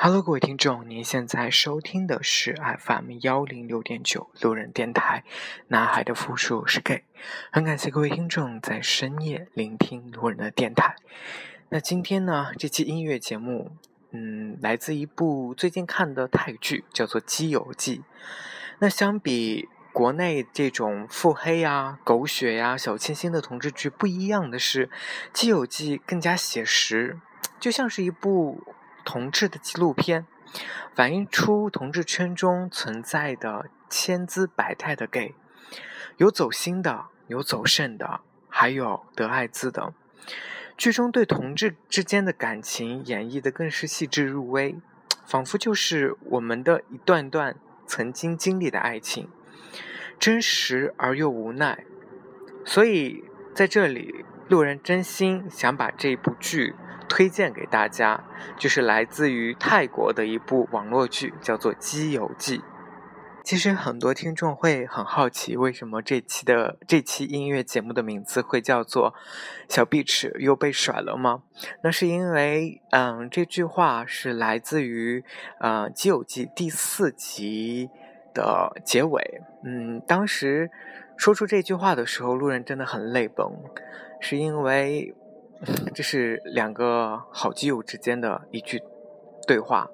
Hello，各位听众，您现在收听的是 FM 幺零六点九路人电台。男孩的复数是 gay，很感谢各位听众在深夜聆听路人的电台。那今天呢，这期音乐节目，嗯，来自一部最近看的泰剧，叫做《基友记》。那相比国内这种腹黑呀、狗血呀、小清新的同志剧，不一样的是，《基友记》更加写实，就像是一部。同志的纪录片，反映出同志圈中存在的千姿百态的 gay，有走心的，有走肾的，还有得艾滋的。剧中对同志之间的感情演绎的更是细致入微，仿佛就是我们的一段段曾经经历的爱情，真实而又无奈。所以在这里，路人真心想把这部剧。推荐给大家，就是来自于泰国的一部网络剧，叫做《基友记》。其实很多听众会很好奇，为什么这期的这期音乐节目的名字会叫做“小碧池又被甩了吗？”那是因为，嗯，这句话是来自于呃《基友记》第四集的结尾。嗯，当时说出这句话的时候，路人真的很泪崩，是因为。这是两个好基友之间的一句对话，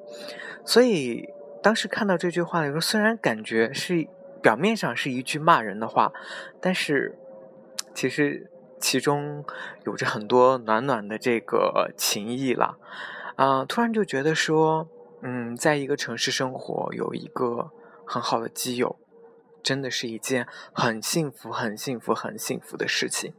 所以当时看到这句话的时候，虽然感觉是表面上是一句骂人的话，但是其实其中有着很多暖暖的这个情谊了。啊，突然就觉得说，嗯，在一个城市生活，有一个很好的基友，真的是一件很幸福、很幸福、很幸福的事情。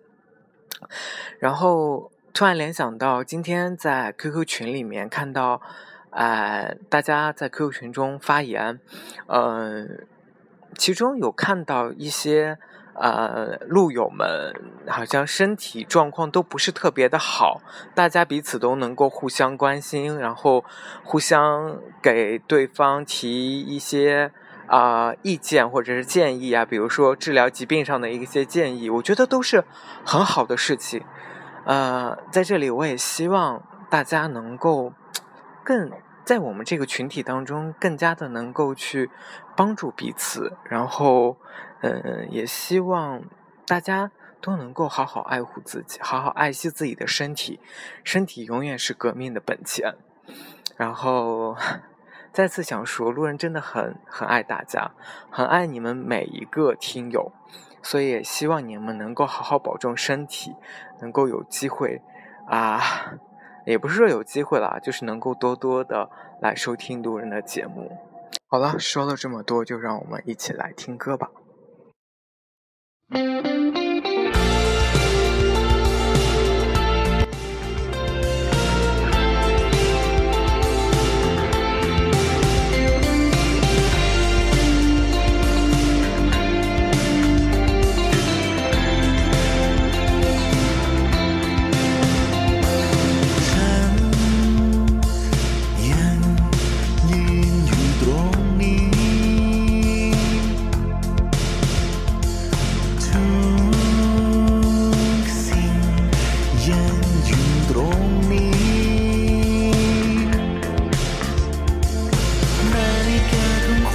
然后。突然联想到，今天在 QQ 群里面看到，呃，大家在 QQ 群中发言，呃，其中有看到一些呃路友们好像身体状况都不是特别的好，大家彼此都能够互相关心，然后互相给对方提一些啊意见或者是建议啊，比如说治疗疾病上的一些建议，我觉得都是很好的事情。呃，在这里我也希望大家能够更在我们这个群体当中更加的能够去帮助彼此，然后，嗯，也希望大家都能够好好爱护自己，好好爱惜自己的身体，身体永远是革命的本钱。然后再次想说，路人真的很很爱大家，很爱你们每一个听友。所以也希望你们能够好好保重身体，能够有机会，啊，也不是说有机会了，就是能够多多的来收听路人的节目。好了，说了这么多，就让我们一起来听歌吧。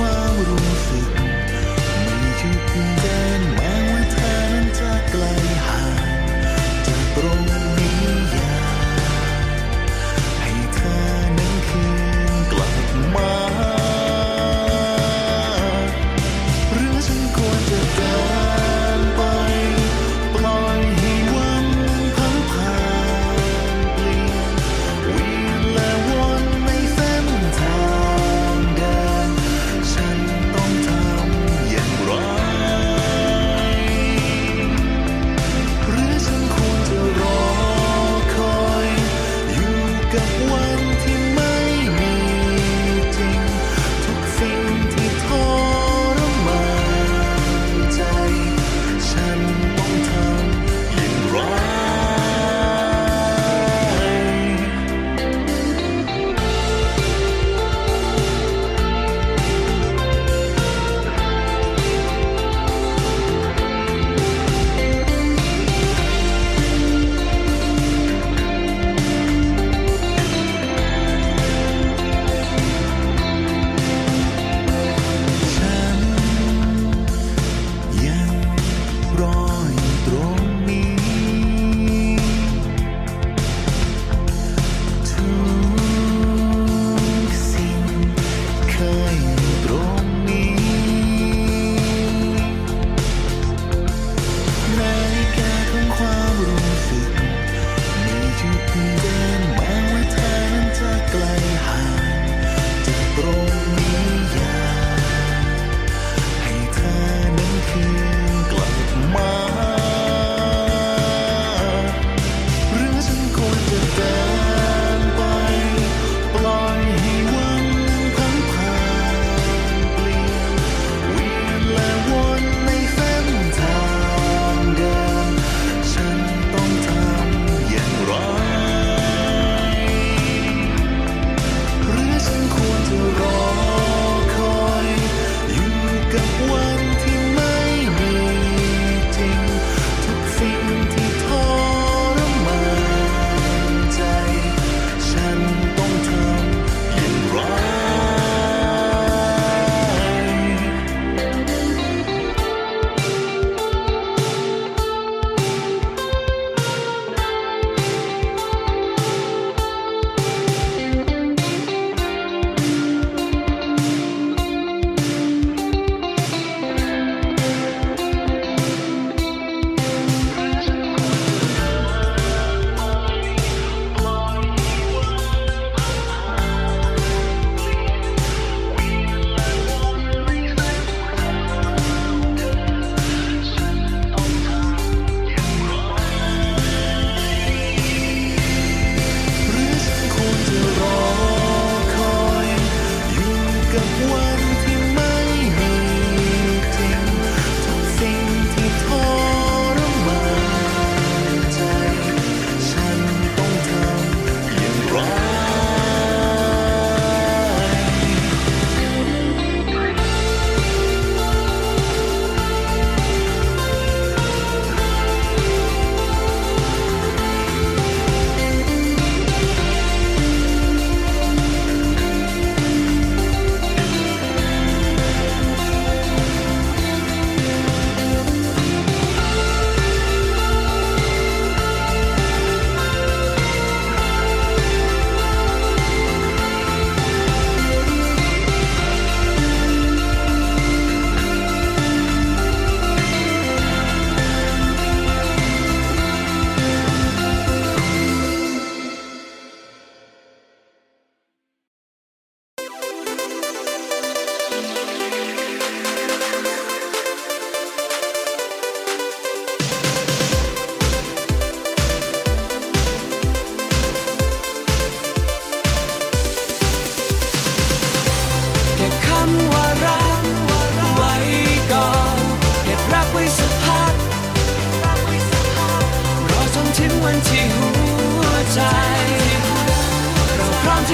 qua một mùa xuân.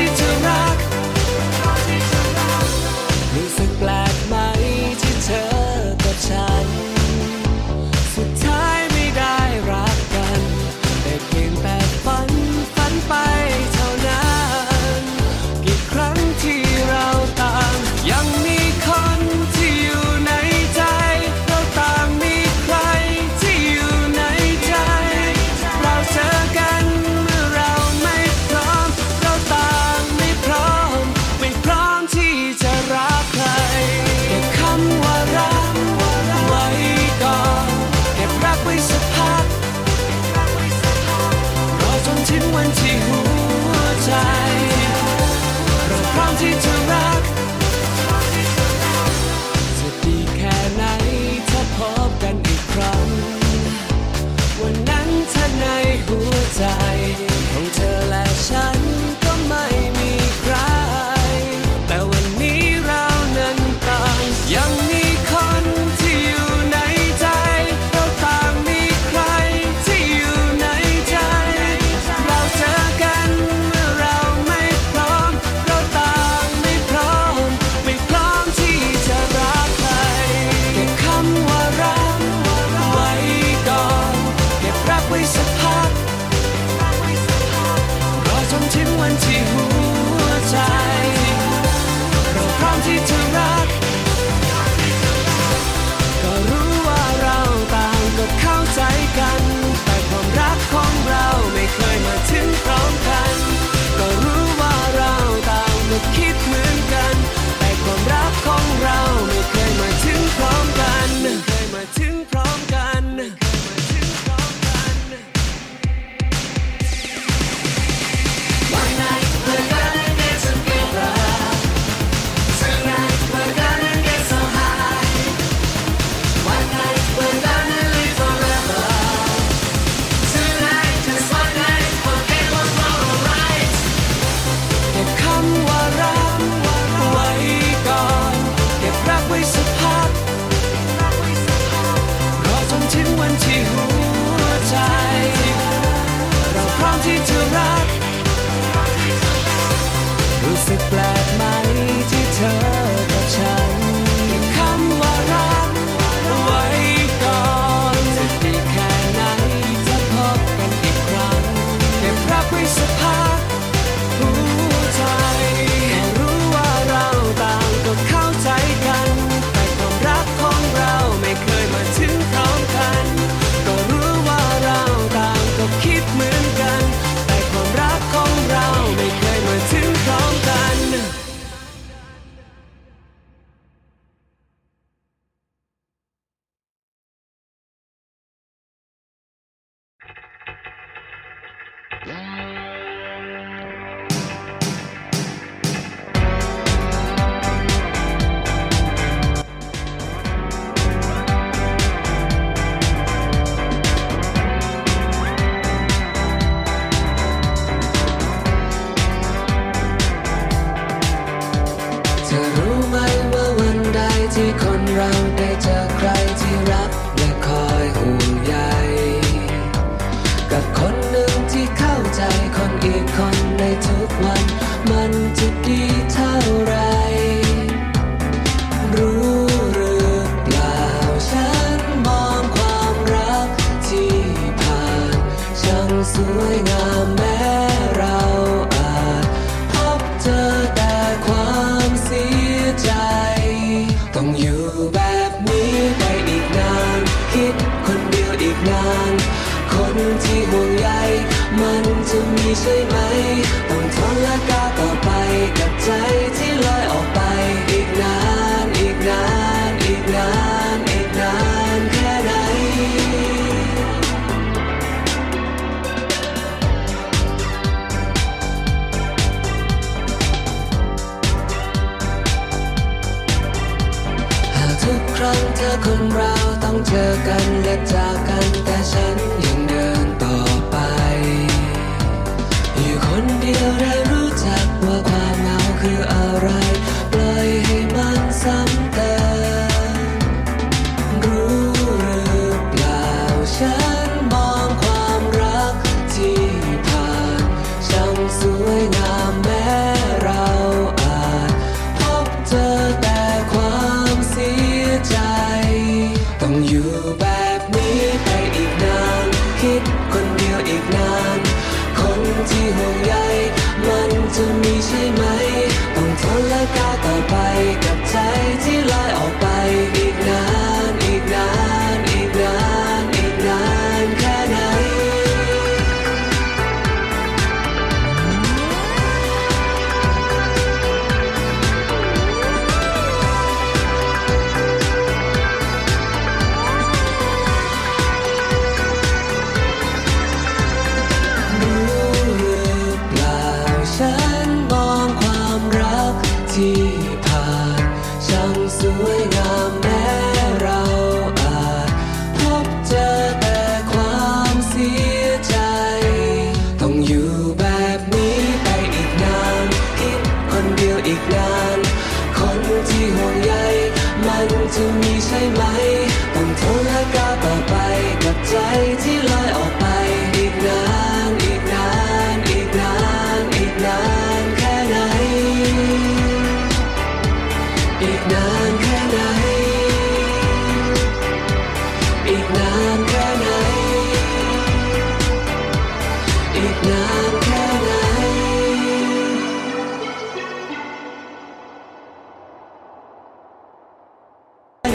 to ดีเท่าไร รู้หรือเปล่าฉันมองความรักที่ผ่านช่างสวยงามแม้เราอาจพบเจอแต่ความเสียใจ ต้องอยู่แบบนี้ไปอีกนาน คิดคนเดียวอีกนาน คนที่ห่วงใยมันจะมีใช่ไหม ดียวได้รู้จักว่าความเหงาคืออะไร ปล่อยให้มันซ้ำเติมรู้หรือเปล่าฉันมองความรักที่ผ่านช่างสวยงามแม้เราอาจพบเจอแต่ความเสียใจ ต้องอยู่แบบนี้ไปอีกนาน คิดคนเดียวอีกนาน คนที่ห่วงใยมันจะมีใช่ไหม ต้องทนและก้าวต่อไปกับใจที่ลอยออกไป